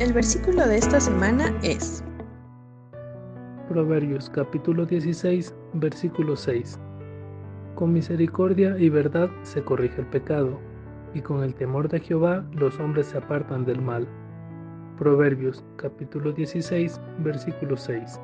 El versículo de esta semana es Proverbios capítulo 16, versículo 6. Con misericordia y verdad se corrige el pecado, y con el temor de Jehová los hombres se apartan del mal. Proverbios capítulo 16, versículo 6.